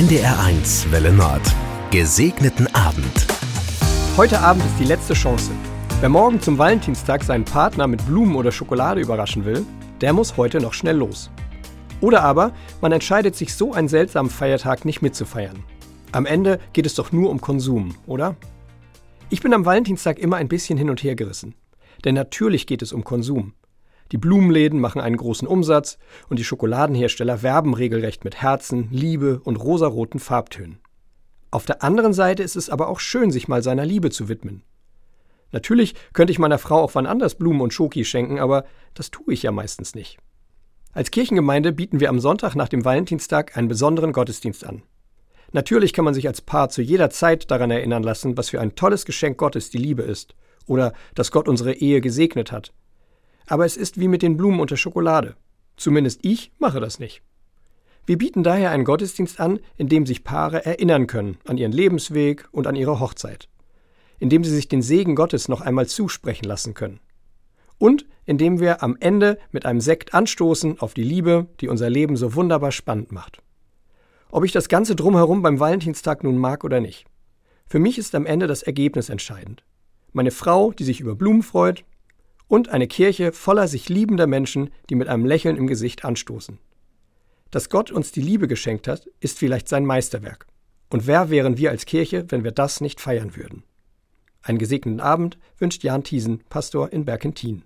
NDR1 Welle Nord. Gesegneten Abend. Heute Abend ist die letzte Chance. Wer morgen zum Valentinstag seinen Partner mit Blumen oder Schokolade überraschen will, der muss heute noch schnell los. Oder aber man entscheidet sich, so einen seltsamen Feiertag nicht mitzufeiern. Am Ende geht es doch nur um Konsum, oder? Ich bin am Valentinstag immer ein bisschen hin und her gerissen. Denn natürlich geht es um Konsum. Die Blumenläden machen einen großen Umsatz und die Schokoladenhersteller werben regelrecht mit Herzen, Liebe und rosaroten Farbtönen. Auf der anderen Seite ist es aber auch schön, sich mal seiner Liebe zu widmen. Natürlich könnte ich meiner Frau auch wann anders Blumen und Schoki schenken, aber das tue ich ja meistens nicht. Als Kirchengemeinde bieten wir am Sonntag nach dem Valentinstag einen besonderen Gottesdienst an. Natürlich kann man sich als Paar zu jeder Zeit daran erinnern lassen, was für ein tolles Geschenk Gottes die Liebe ist oder dass Gott unsere Ehe gesegnet hat aber es ist wie mit den Blumen und der Schokolade. Zumindest ich mache das nicht. Wir bieten daher einen Gottesdienst an, in dem sich Paare erinnern können an ihren Lebensweg und an ihre Hochzeit, in dem sie sich den Segen Gottes noch einmal zusprechen lassen können. Und indem wir am Ende mit einem Sekt anstoßen auf die Liebe, die unser Leben so wunderbar spannend macht. Ob ich das Ganze drumherum beim Valentinstag nun mag oder nicht. Für mich ist am Ende das Ergebnis entscheidend. Meine Frau, die sich über Blumen freut, und eine Kirche voller sich liebender Menschen, die mit einem Lächeln im Gesicht anstoßen. Dass Gott uns die Liebe geschenkt hat, ist vielleicht sein Meisterwerk. Und wer wären wir als Kirche, wenn wir das nicht feiern würden? Einen gesegneten Abend wünscht Jan Thiesen, Pastor in Berkentin.